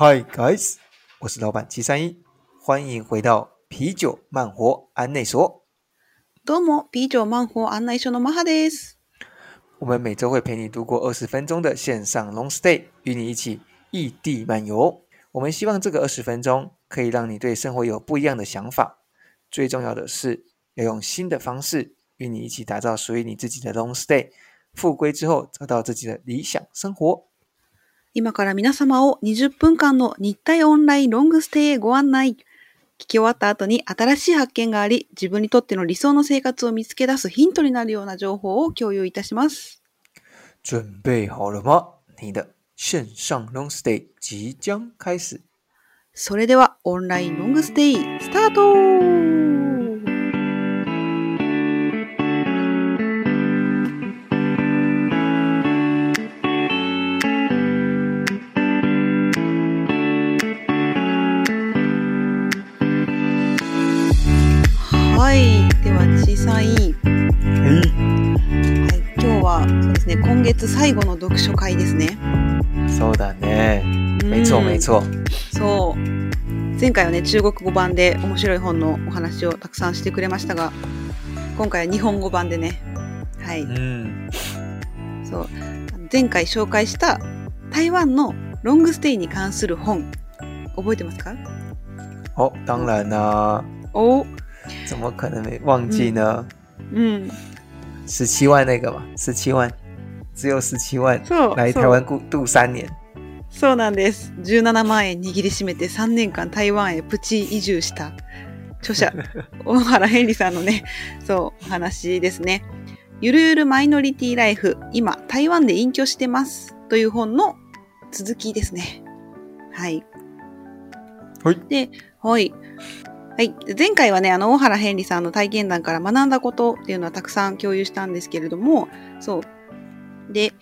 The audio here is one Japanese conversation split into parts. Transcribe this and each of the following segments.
Hi guys，我是老板七三一，欢迎回到啤酒慢活安内所。どうも、啤酒慢活案内所のマハです。我们每周会陪你度过二十分钟的线上 long stay，与你一起异地漫游。我们希望这个二十分钟可以让你对生活有不一样的想法。最重要的是，要用新的方式与你一起打造属于你自己的 long stay。复归之后，找到自己的理想生活。 今から皆様を20分間の日体オンラインロングステイへご案内。聞き終わった後に新しい発見があり、自分にとっての理想の生活を見つけ出すヒントになるような情報を共有いたします。准备好了吗？你的线上 long stay 即将开始。それでは、オンラインロングステイ、スタート会ですね。そうだね。没错うん没错。そう。前回はね、中国語版で面白い本のお話をたくさんしてくれましたが、今回は日本語版でね、はい。嗯，そう。前回紹介した台湾のロングステイに関する本、覚えてますか？哦，当然啦、お怎么可能没忘记呢？うん。十七、万那个嘛，十七万，只有十七万来台湾度度三年。そうなんです。17万円握りしめて3年間台湾へプチ移住した著者、大原ヘンリさんのね、そう、お話ですね。ゆるゆるマイノリティライフ、今、台湾で隠居してます。という本の続きですね。はい。はい。で、はい。はい。で前回はね、あの、大原ヘンリさんの体験談から学んだことっていうのはたくさん共有したんですけれども、そう。で、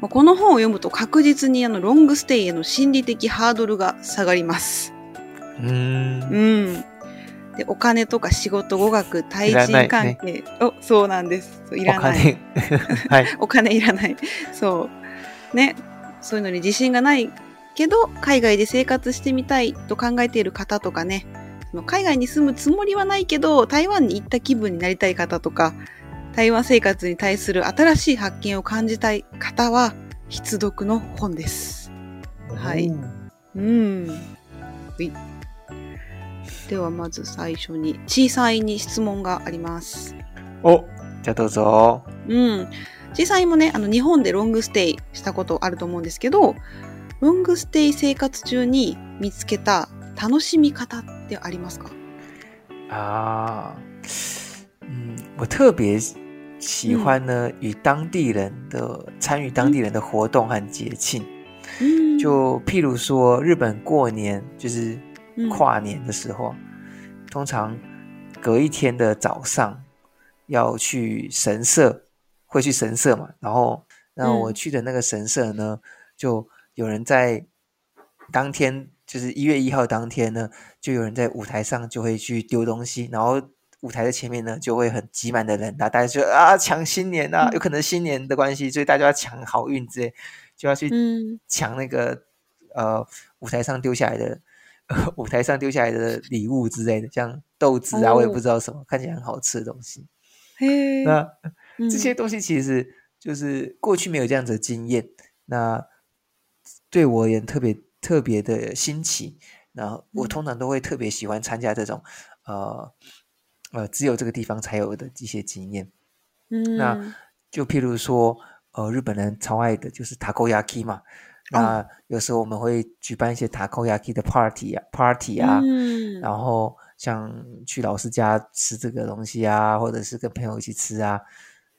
まあこの本を読むと確実にあのロングステイへの心理的ハードルが下がります。嗯，うん。で、お金とか仕事、語学、対人関係。お、そうなんです。い我らない。看你，嗨 お金いらない。そう。ね。そういうのに自信がないけど、海外で生活してみたいと考えている方とかね。海外に住むつもりはないけど、台湾に行った気分になりたい方とか、台湾生活に対する新しい発見を感じたい方は、必読の本です。はい哦うん。ではまず最初に、小さいに質問があります。哦，じゃあどうぞ。うん。小さいもね、あの、日本でロングステイしたことあると思うんですけど、ロングステイ生活中に見つけた楽しみ方ってありますか？啊，嗯，我特别喜欢呢，与当地人的参与当地人的活动和节庆。うん。就譬如说，日本过年就是うん跨年的时候，通常隔一天的早上要去神社，会去神社嘛。然后，那我嗯去的那个神社呢，就有人在当天，就是一月一号当天呢，就有人在舞台上就会去丢东西，然后 舞台的前面呢就会很挤满的人，然后大家就啊抢新年啊，嗯有可能新年的关系，所以大家要抢好运之类，就要去うん。抢那个呃舞台上丢下来的、舞台上丢下来的礼物之类的，像豆子啊，我也不哦知道什么，看起来很好吃的东西。へえ。那うん这些东西其实就是过去没有这样子的经验，那对我而言特别特别的新奇。然后我嗯通常都会特别喜欢参加这种呃 呃只有这个地方才有的一些经验。うん那就譬如说，呃，日本人超爱的就是 takoyaki 嘛。那有时候我们会举办一些 takoyaki 的 party 啊，party 啊，うん然后像去老师家吃这个东西啊，或者是跟朋友一起吃啊。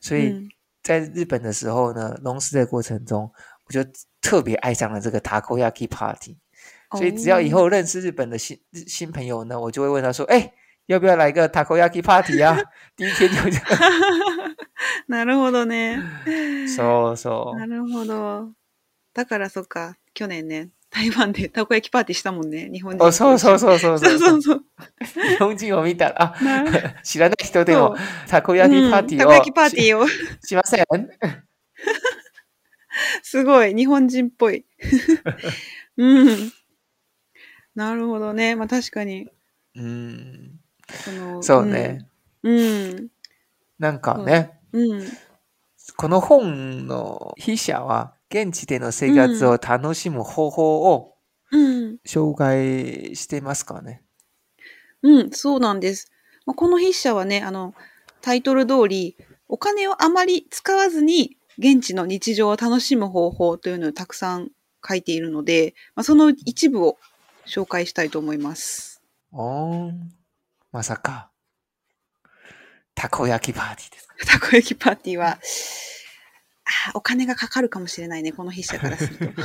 所以嗯在日本的时候呢，龙师的过程中，我就特别爱上了这个 takoyaki party。所以只要以哦后认识日本的新日新朋友呢，我就会问他说：“哎， 要不要来个 takoyaki party 啊？” 第一天就。なるほどね。そうそう。なるほど。だからそっか、去年ね、台湾でたこ焼きパーティーしたもんね、日本人。哦，そうそうそうそうそうそうそう。日本人を見たら、知らない人でもたこ焼きパーティーをうんたこ焼きパーティーを。ししません？すごい、日本人っぽい。うん。なるほどね。まあ確かに。うん。そのそうね。うん。なんかね、うん。この本の筆者は、現地での生活を楽しむ方法をうん。紹介していますかね。うん、そうなんです。まあ、この筆者はね、あの、タイトル通り、お金をあまり使わずに現地の日常を楽しむ方法というのをたくさん書いているので、まあ、その一部を紹介したいと思います。おーん。まさか、たこ焼きパーティーですか？たこ焼きパーティーは、お金がかかるかもしれないね、この筆者からすると。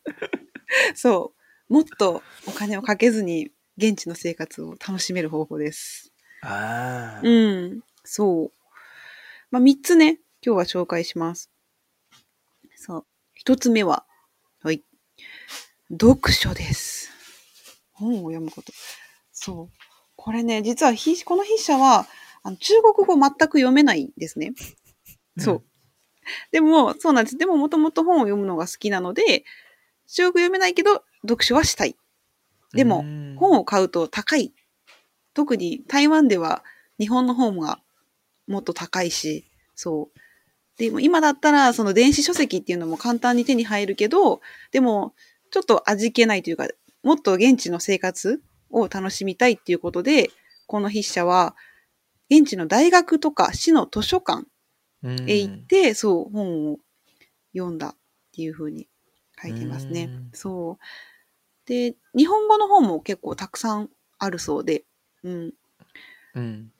そう。もっとお金をかけずに現地の生活を楽しめる方法です。ああ。うん、そう。まあ、三つね、今日は紹介します。そう。一つ目は、はい。読書です。本を読むこと。そう。これね、実はひ、この筆者は、あの中国語全く読めないんですね。そう。でも、そうなんです。でも、もともと本を読むのが好きなので、中国語読めないけど、読書はしたい。でもうん本を買うと高い。特に台湾では日本の本がもっと高いし、そう。でも今だったらその電子書籍っていうのも簡単に手に入るけど、でもちょっと味気ないというか、もっと現地の生活を楽しみたいっていうことで、この筆者は現地の大学とか市の図書館うんへ行って、そう、本を読んだっていうふうに書いてますねうん。そう。で、日本語の本も結構たくさんあるそうで、うん、うん。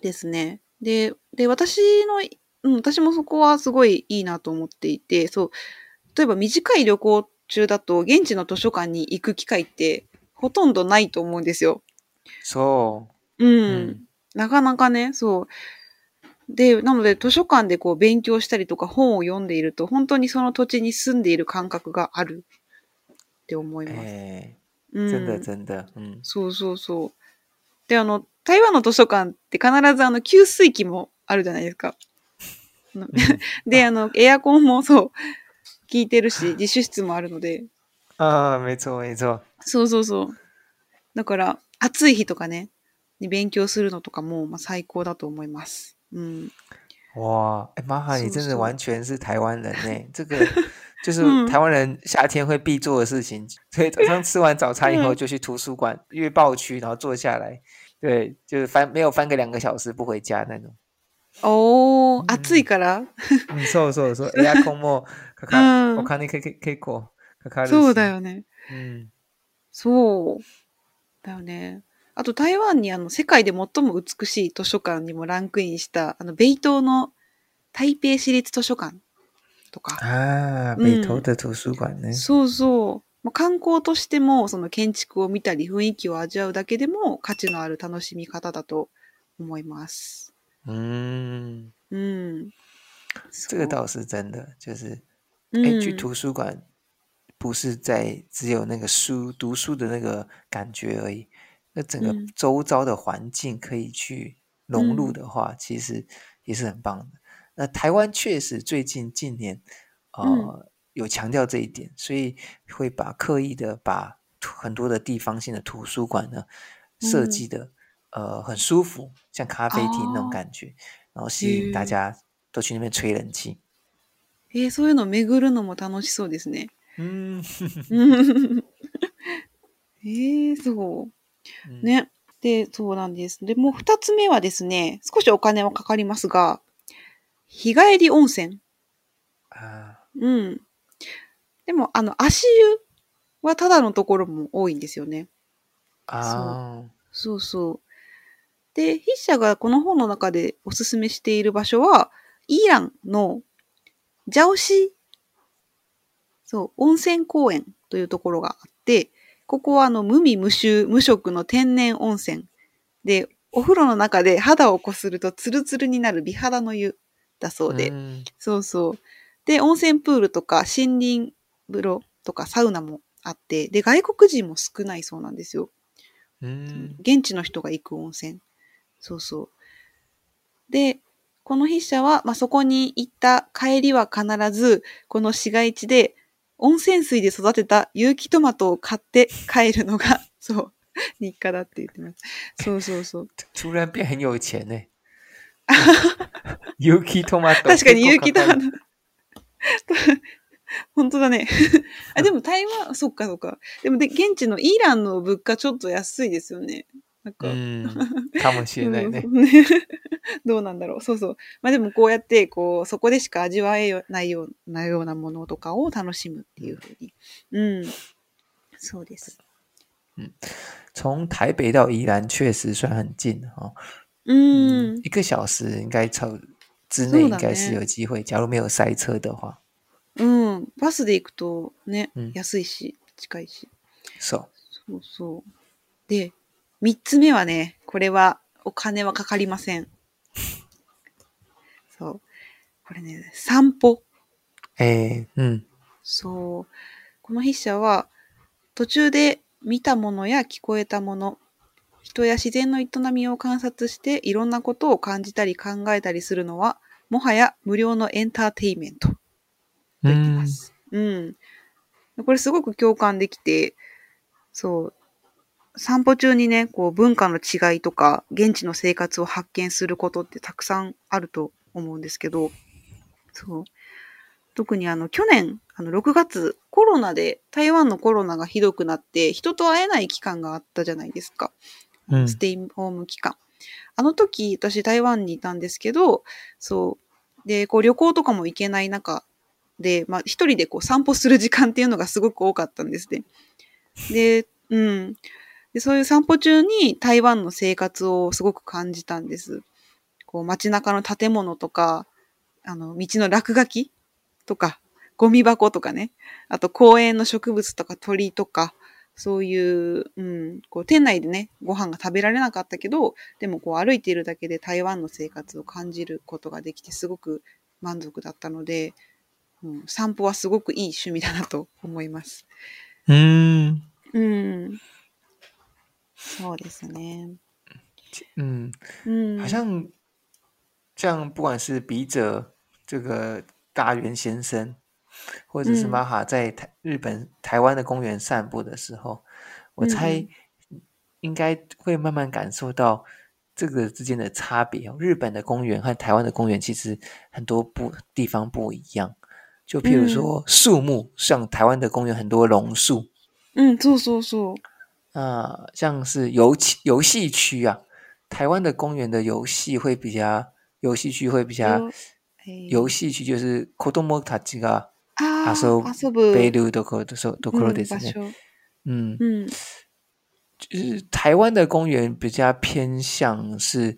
ですね。で、で、私の、うん、私もそこはすごいいいなと思っていて、そう、例えば短い旅行中だと現地の図書館に行く機会ってほとんどないと思うんですよ。そう。うん。うんなかなかね、そう。で、なので図書館でこう勉強したりとか本を読んでいると、本当にその土地に住んでいる感覚があるって思います。えうん、ー、真的真的。うん。そうそうそう。で、あの、台湾の図書館って必ずあの、給水器もあるじゃないですか。で、あの、エアコンもそう、効いてるし、自習室もあるので、ああ、没错没错。そうそうそう。だから、暑い日とかね、に勉強するのとかも、まあ、最高だと思います。うん。哇，哎，玛哈，你真的是是完全是台湾人呢。这个就是嗯台湾人夏天会必做的事情。所以早上吃完早餐以后，嗯就去图書馆阅报区，然后坐下来，对，就是翻没有翻个两个小时不回家那种。おー、うん暑いから嗯，そうそうそう。エアコンもかか、うんお金けけ結構 かかるし。そうだ。よね。うん。そう。だよね。あと台湾にあの世界で最も美しい図書館にもランクインしたあの北東の台北市立図書館とか。啊，嗯北投的图书馆呢？そうそう。まあ観光としてもその建築を見たり雰囲気を味わうだけでも価値のある楽しみ方だと思います。嗯，うん。这个倒是真的，就是うん哎，去图书馆不是在只有那个书读书的那个感觉而已，那整个嗯周遭的环境可以去融入嗯的话，其实也是很棒的。那台湾确实最近近年呃、嗯有强调这一点，所以会把刻意的把图很多的地方性的图书馆呢设嗯计的、呃很舒服，像咖啡厅那种哦感觉，然后吸引大へえ家都去那边吹冷气。えーそういうのを巡るのも楽しそうですね。 嗯，うんえー、そう。嗯ね。で、そうなんです。で、もう二つ目はですね、少しお金はかかりますが、日帰り温泉。啊，うん。でも、あの、足湯はただのところも多いんですよね。啊，そうそう。で、筆者がこの本の中でおすすめしている場所は、イランのジャオシそう、温泉公園というところがあって、ここはあの無味無臭無色の天然温泉で、お風呂の中で肌をこするとツルツルになる美肌の湯だそうで、嗯そうそう。で、温泉プールとか森林風呂とかサウナもあって、で、外国人も少ないそうなんですよ。嗯現地の人が行く温泉。そうそう。で、この筆者は、まあ、そこに行った帰りは必ず、この市街地で温泉水で育てた有機トマトを買って帰るのが、そう、日課だって言ってます。そうそうそう。突然变很有钱呢。有機トマト。確かに有機トマト。ト。本当だね。あ、でも台湾、そっかそっか。でもで、現地のイランの物価ちょっと安いですよね。なんか、うん。かもしれないね。うん どうなんだろう。そうそう。まあでもこうやって、こう、そこでしか味わえないようなようなものとかを楽しむっていうふうに。うん。そうです。从台北到宜兰确实算很近哦。うん。一个小时应该超之内应该是有机会，假如没有塞车的话。うん。バスで行くとね、うん安いし、近いし。そう。そうそう。で、三つ目はね、これはお金はかかりません。そう。これね、散歩。えー、うん。そう。この筆者は、途中で見たものや聞こえたもの、人や自然の営みを観察していろんなことを感じたり考えたりするのは、もはや無料のエンターテインメントと言ってます。うん。これすごく共感できて、そう。散歩中にね、こう文化の違いとか、現地の生活を発見することってたくさんあると思うんですけど、そう。特にあの、去年、あの、6月、コロナで、台湾のコロナがひどくなって、人と会えない期間があったじゃないですか。うんステイホーム期間。あの時、私台湾にいたんですけど、そう。で、こう旅行とかも行けない中で、まあ一人でこう散歩する時間っていうのがすごく多かったんですね。で、うん。で、そういう散歩中に台湾の生活をすごく感じたんです。こう街中の建物とか、あの、道の落書きとか、ゴミ箱とかね。あと公園の植物とか鳥とか、そういう、うん、こう店内でね、ご飯が食べられなかったけど、でもこう歩いているだけで台湾の生活を感じることができてすごく満足だったので、うん、散歩はすごくいい趣味だなと思います。嗯うん。そうですね。嗯，うん。好像像不管是笔者这个大原先生，或者是嗯玛哈在台日本台湾的公园散步的时候，我嗯猜应该会慢慢感受到这个之间的差别哦。日本的公园和台湾的公园其实很多不地方不一样，就譬如嗯说树木，像台湾的公园很多榕树，うん、そう そうそう。啊，像是游戏游戏区啊，台湾的公园的游戏会比较，游戏区会比较，よえー游戏区就是子供たちがあ遊ー遊ぶベルところとそうところですね。うん場所嗯，うん。就是台湾的公园比较偏向是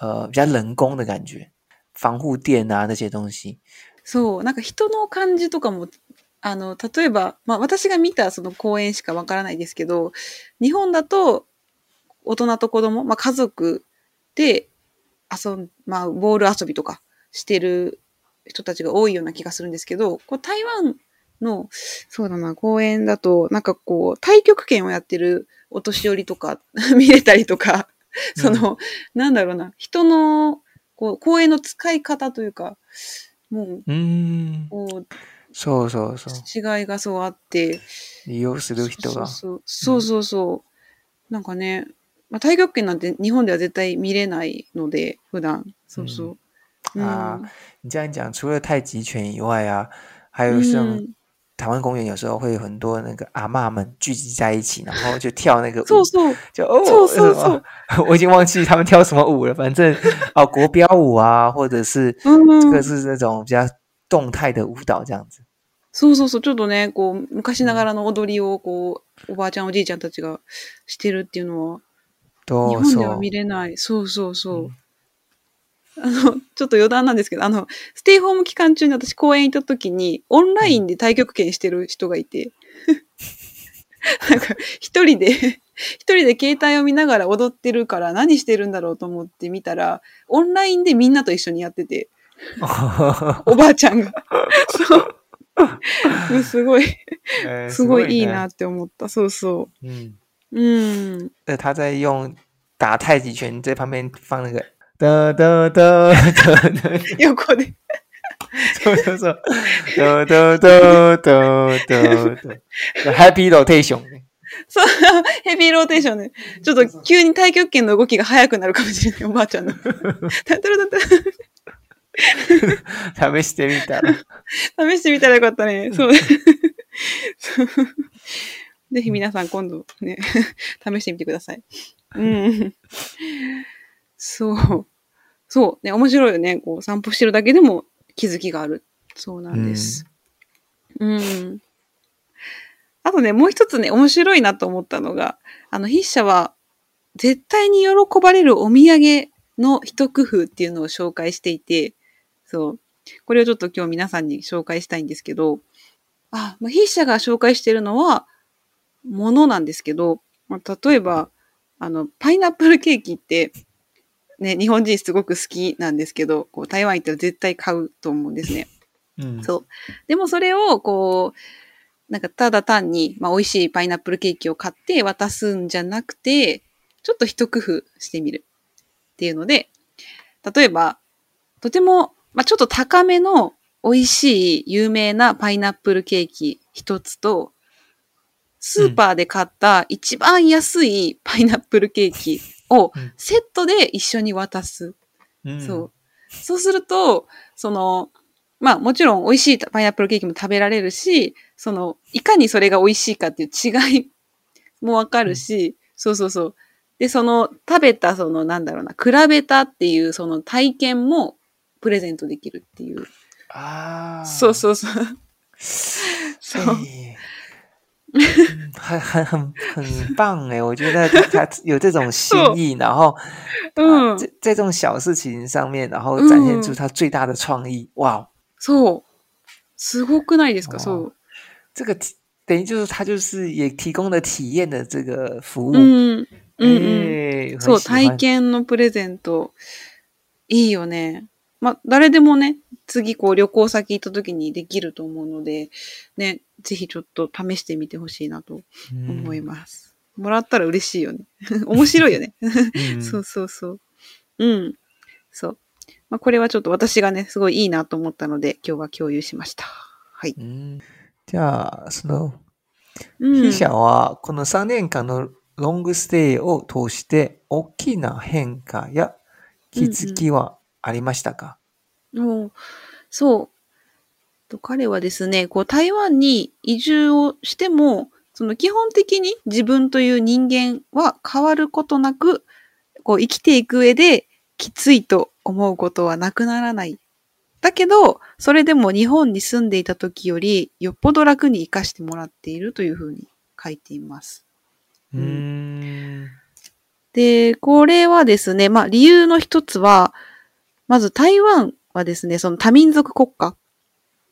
呃比较人工的感觉，防护垫啊那些东西。そう、なんか人の感じとかも、 あの、例えば、まあ私が見たその公園しかわからないですけど、日本だと大人と子供、まあ家族で遊ん、まあボール遊びとかしてる人たちが多いような気がするんですけど、こう台湾の、そうだな、公園だと、なんかこう、太極拳をやってるお年寄りとか 見れたりとか、その、なんだろうな、人の、こう、公園の使い方というか、もう、うん、こう、そうそうそう。違いがそうあって、利用する人が。そうそうそうそうそう、なんかね、まあ、太極拳なんて日本では絶対見れないので、普段。そうそう。うん啊你这样讲，除了太极拳以外啊，还有像うん台湾公园有时候会有很多那个阿嬷们聚集在一起，然后就跳那个舞。就哦，什么 我已经忘记他们跳什么舞了，反正 哦国标舞啊，或者是うん这个是那种比较动态的舞蹈这样子。そうそうそう。ちょっとね、こう、昔ながらの踊りを、こう、おばあちゃん、おじいちゃんたちがしてるっていうのは、日本では見れない。そうそうそう。あの、ちょっと余談なんですけど、あの、ステイホーム期間中に私公園行った時に、オンラインで太極拳してる人がいて、なんか、一人で、一人で携帯を見ながら踊ってるから何してるんだろうと思って見たら、オンラインでみんなと一緒にやってて、おばあちゃんが。そう。すごい、呃 すごいいいねなって思った。そうそ嗯，う。うん。呃，他在用打太极拳，在旁边放那个哒哒哒哒哒，横で。そうそうそう。ドドドドドド。ハッピーローテーションね。そう、ヘビーローテーションね。ちょっと急に太極拳の動きが速くなるかもしれない、おばあちゃんの。タタラタタ 試してみたら。試してみたらよかったね。そう。ぜひ皆さん今度ね、試してみてください。うん。そう。そう。ね、面白いよね。こう散歩してるだけでも気づきがある。そうなんです。うん。あとね、もう一つね、面白いなと思ったのが、あの、筆者は、絶対に喜ばれるお土産の一工夫っていうのを紹介していて、そう。これをちょっと今日皆さんに紹介したいんですけど、あ、まあ、筆者が紹介してるのは、ものなんですけど、まあ、例えば、あの、パイナップルケーキって、ね、日本人すごく好きなんですけど、こう台湾行ったら絶対買うと思うんですね。うん。そう。でもそれを、こう、なんかただ単に、まあ、美味しいパイナップルケーキを買って渡すんじゃなくて、ちょっと一工夫してみるっていうので、例えば、とても、まあ、ちょっと高めの美味しい有名なパイナップルケーキ一つと、スーパーで買った一番安いパイナップルケーキをうんセットで一緒に渡す。うんそう。そうすると、その、まあもちろん美味しいパイナップルケーキも食べられるし、その、いかにそれが美味しいかっていう違い もわかるし、そうそうそう。で、その食べたそのなんだろうな、比べたっていうその体験もプレゼントできるっていう。啊，そうそうそう。そう。很很很很棒哎！我觉得他他有这种心意，然后うん啊，在在这种小事情上面，然后展现出他最大的创意。哇，そう。すごくないですか？哦そう。这个体等于就是他就是也提供了体验的这个服务。うん。うんうん。哎很そう、体験のプレゼント。いいよね。まあ、誰でもね、次こう旅行先行った時にできると思うので、ね、ぜひちょっと試してみてほしいなと思います。もらったら嬉しいよね。面白いよね。嗯 そうそうそう。うん。そう。まあ、これはちょっと私がね、すごいいいなと思ったので、今日は共有しました。はい。うんじゃあそのうん。筆者はこの3年間のロングステイを通して大きな変化や気づきはありましたか、もうそう。と彼はですね、こう台湾に移住をしても、その基本的に自分という人間は変わることなく、こう生きていく上できついと思うことはなくならない。だけど、それでも日本に住んでいた時よりよっぽど楽に生かしてもらっているというふうに書いています。うーん。で、これはですね、まあ理由の一つは、まず台湾はですね、その多民族国家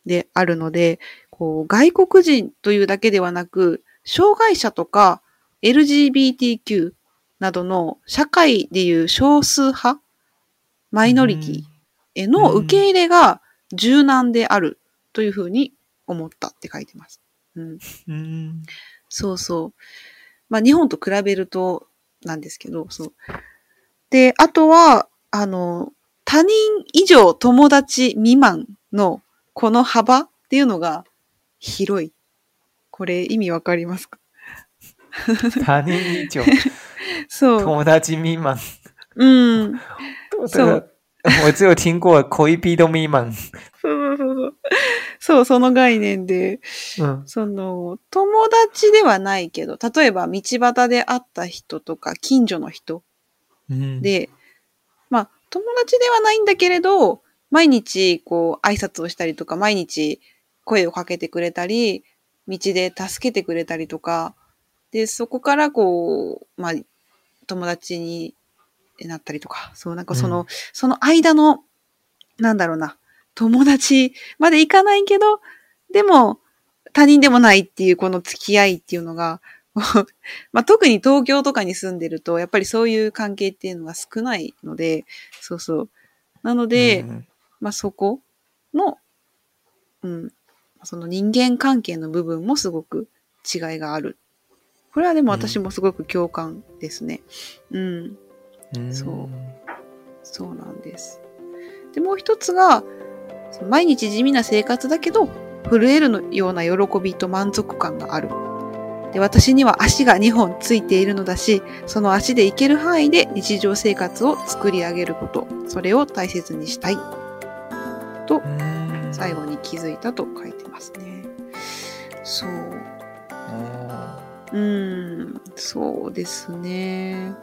であるので、こう外国人というだけではなく、障害者とか LGBTQ などの社会でいう少数派、マイノリティへの受け入れが柔軟であるというふうに思ったって書いてます。うん。うん。そうそう。まあ日本と比べるとなんですけど、そう。で、あとは、あの、他人以上友達未満のこの幅っていうのが広い。これ意味わかりますか？他人以上、そう。友達未満。うん。这个我只有听过恋人未満。そうそうそうそう。そう、その概念で、うん。その、友達ではないけど、例えば道端で会った人とか近所の人うん、で、まあ、友達ではないんだけれど、毎日、こう、挨拶をしたりとか、毎日声をかけてくれたり、道で助けてくれたりとか、で、そこから、こう、まあ、友達になったりとか、そう、なんかその、うん。その間の、なんだろうな、友達までいかないけど、でも、他人でもないっていうこの付き合いっていうのが、まあ、特に東京とかに住んでると、やっぱりそういう関係っていうのが少ないので、そうそう。なので、うんまあ、そこの、うん、その人間関係の部分もすごく違いがある。これはでも私もすごく共感ですね。うん、うんそうそうなんです。で、もう一つが、毎日地味な生活だけど、震えるのような喜びと満足感がある。で私には足が2本ついているのだし、その足で行ける範囲で日常生活を作り上げること、それを大切にしたい。と、うん最後に気づいたと書いてますね。そう。おうーん、そうですね。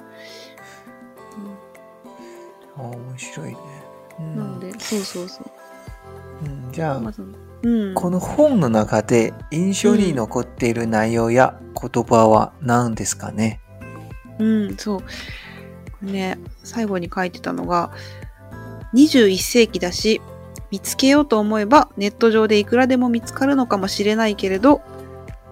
ー面白いね。うんなので、そうそうそう。うんじゃあ、まず、うん。この本の中で印象に残っている内容や言葉は何ですかね、うん、そう。これね、最後に書いてたのが、21世紀だし、見つけようと思えばネット上でいくらでも見つかるのかもしれないけれど、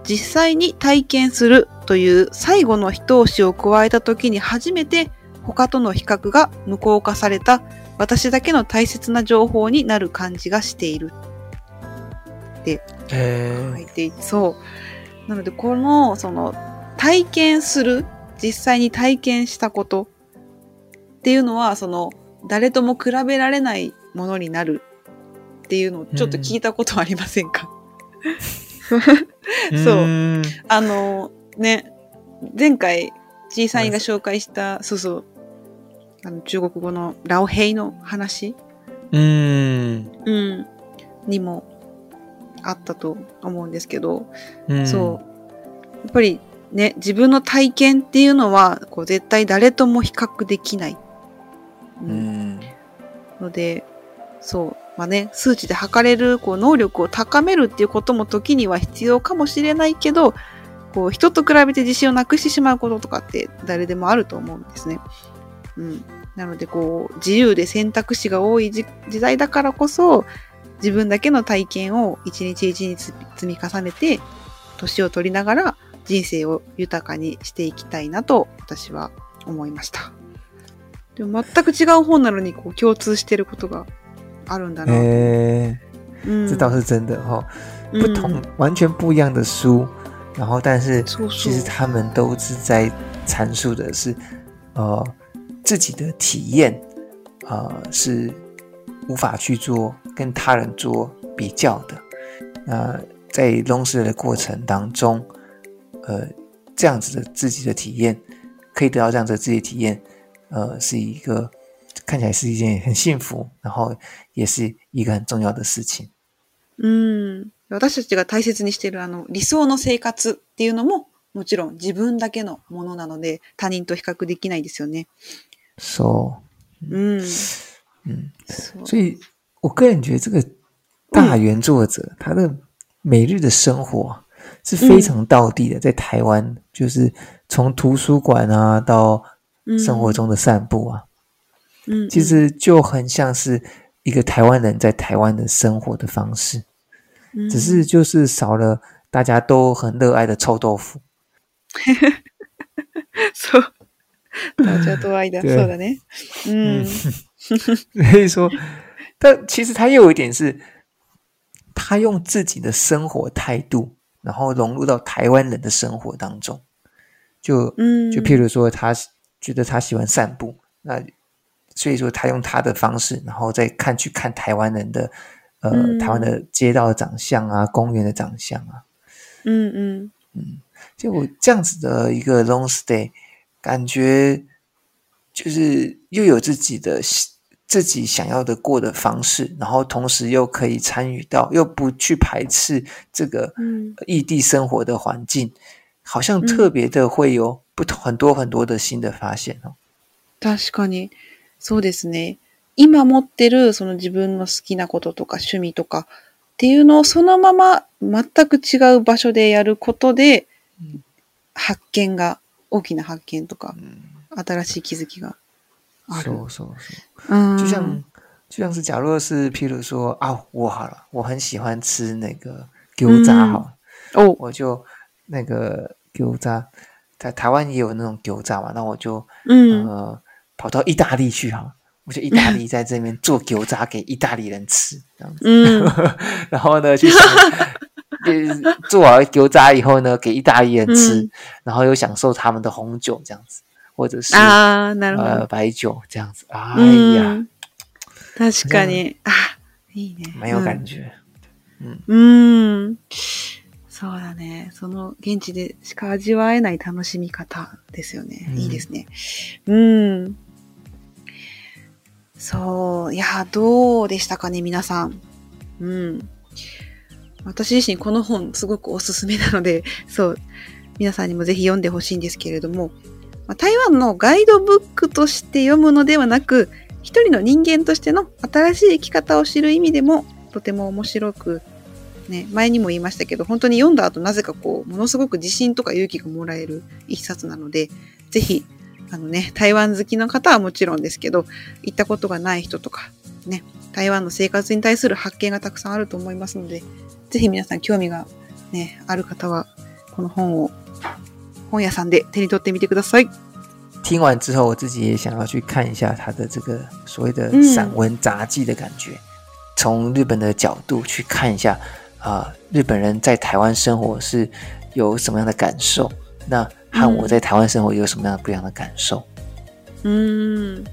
実際に体験するという最後の一押しを加えた時に初めて他との比較が無効化された私だけの大切な情報になる感じがしているへ書ー。いていて、そう。なので、この、その、体験する、実際に体験したことっていうのは、その、誰とも比べられないものになるっていうのをちょっと聞いたことありませんか、そう。ーん。あの、ね、前回、G さんが紹介した、そうそう、あの中国語のラオヘイの話？うーん。うん、にもあったと思うんですけど、うんそう。やっぱりね、自分の体験っていうのは、こう絶対誰とも比較できない。ううんんので、そう。まあね、数値で測れるこう能力を高めるっていうことも時には必要かもしれないけど、こう人と比べて自信をなくしてしまうこととかって誰でもあると思うんですね。うん。なのでこう自由で選択肢が多い時時代だからこそ自分だけの体験を一日一日積み重ねて年を取りながら人生を豊かにしていきたいなと私は思いました。でも全く違う本なのにこう共通してることがあるんだな。诶，うん。这倒是真的哈、うん。不同、完全不一样的书，然后但是其实他们都是在阐述的是，呃，自己的体验，呃，是无法去做跟他人做比较的。那在 long stay 的过程当中，呃，这样子的自己的体验，可以得到这样子的自己的体验，呃，是一个看起来是一件很幸福，然后也是一个很重要的事情。うん。私たちが大切にしているあの理想の生活っていうのももちろん自分だけのものなので他人と比較できないですよね。 So，うん。 嗯，そう所以我个人觉得这个大原作者、他的每日的生活是非常道地的，在台湾就是从图书馆啊到生活中的散步啊，うん其实就很像是一个台湾人在台湾的生活的方式，うん只是就是少了大家都很热爱的臭豆腐。そう。大家と愛だ。对そうだね。うん。 所以说，但其实他又有一点是，他用自己的生活态度，然后融入到台湾人的生活当中。就うん。就譬如说，他觉得他喜欢散步，那所以说他用他的方式，然后再看去看台湾人的呃、嗯台湾的街道的长相啊，公园的长相啊，うんうん。就我这样子的一个 long stay，感觉就是又有自己的喜 自己想要的过的方式，然后同时又可以参与到，又不去排斥这个うん异地生活的环境，好像特别的会有不同很多很多的新的发现哦。確かに。そうですね。今持ってるその自分の好きなこととか趣味とかっていうのをそのまま全く違う場所でやることでうん発見が、大きな発見とか嗯，新しい気づきがある。说说说，うん就像就像是假若是譬如说啊，我好了，我很喜欢吃那个牛杂好了。お我就那个牛杂，在台湾也有那种牛杂嘛，那我就、うん。呃跑到意大利去哈，我就意大利在这边做牛杂给意大利人吃，这样子，うん。然后呢去享就是做好牛杂以后呢给意大利人吃，嗯然后又享受他们的红酒这样子， 或者是ああ、なるほど。呃白酒这样子，哎う呀，ん。確かに。あ、いいね。蛮有感觉。嗯。そうだね。その現地でしか味わえない楽しみ方ですよね。うんいいですね。うん。そう。いや、どうでしたかね、皆さん。うん。私自身この本すごくおすすめなので、そう。皆さんにもぜひ読んでほしいんですけれども、まあ台湾のガイドブックとして読むのではなく、一人の人間としての新しい生き方を知る意味でもとても面白く、ね、前にも言いましたけど、本当に読んだ後なぜかこう、ものすごく自信とか勇気がもらえる一冊なので、ぜひ、あのね、台湾好きの方はもちろんですけど、行ったことがない人とか、ね、台湾の生活に対する発見がたくさんあると思いますので、ぜひ皆さん興味がね、ある方は、この本を本屋さんで手に取ってみてください。听完之后，我自己也想要去看一下他的这个所谓的嗯散文杂记的感觉，从日本的角度去看一下啊、日本人在台湾生活是有什么样的感受，那和我在台湾生活有什么样的不一样的感受？うーん。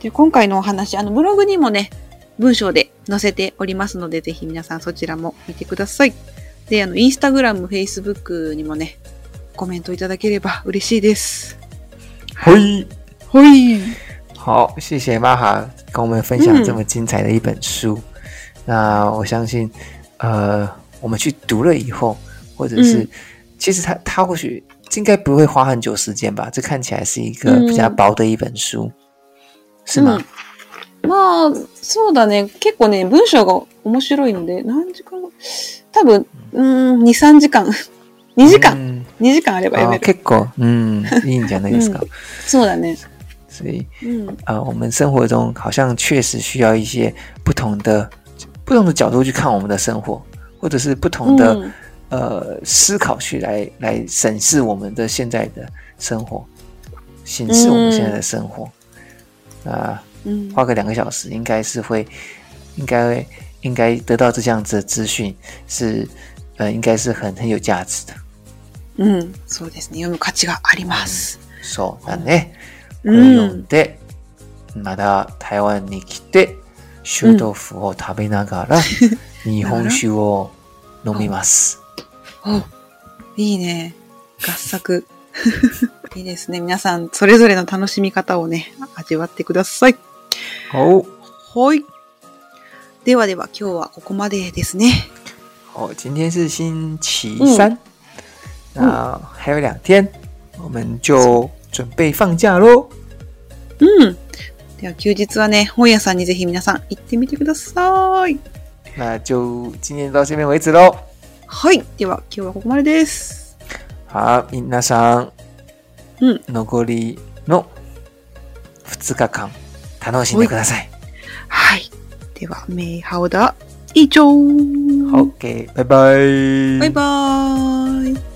で今回のお話、あのブログにもね、文章で載せておりますので、ぜひ皆さんそちらも見てください。で、あの、インスタグラム、フェイスブックにもね、コメントいただければ嬉しいです。嘿，はい。好，谢谢玛哈跟我们分享这么精彩的一本书。那我相信，呃，我们去读了以后，或者是、嗯其实他他或许应该不会花很久时间吧？这看起来是一个嗯比较薄的一本书，是吗？うんまあ、そうだね。結構ね、文章が面白いので、何時間？多分、うーん、2、3時間。2時間、嗯，2時間あれば読哦め，る。結構嗯，いいんじゃないですか。そうだね。所以うん。呃，我们生活中好像确实需要一些不同的不同的角度去看我们的生活，或者是不同的、うん呃思考去来来审视我们的现在的生活，审视我们现在的生活。啊、うん花个两个小时，应该是会，应该应该得到这样子的资讯，是呃，应该是很很有价值的。うん、そうですね。読む価値があります。そうだね。こうれ読んん。で、まだ台湾に来て、臭豆腐を食べながら、日本酒を飲みます。おいいね。合作。いいですね。皆さん、それぞれの楽しみ方をね、味わってください。好，はい。ではでは、今日はここまでですね。好，今天是星期嗯三，那还有两天，我们就准备放假喽。うん。では、休日はね、本屋さんにぜひ皆さん行ってみてください。那就今天到这边为止喽。はい。では、今日はここまでです。好，皆さん、うん残りの2日間楽しんでください。はい。では、メイハオダ以上。好，OK，拜拜。バイバーイ。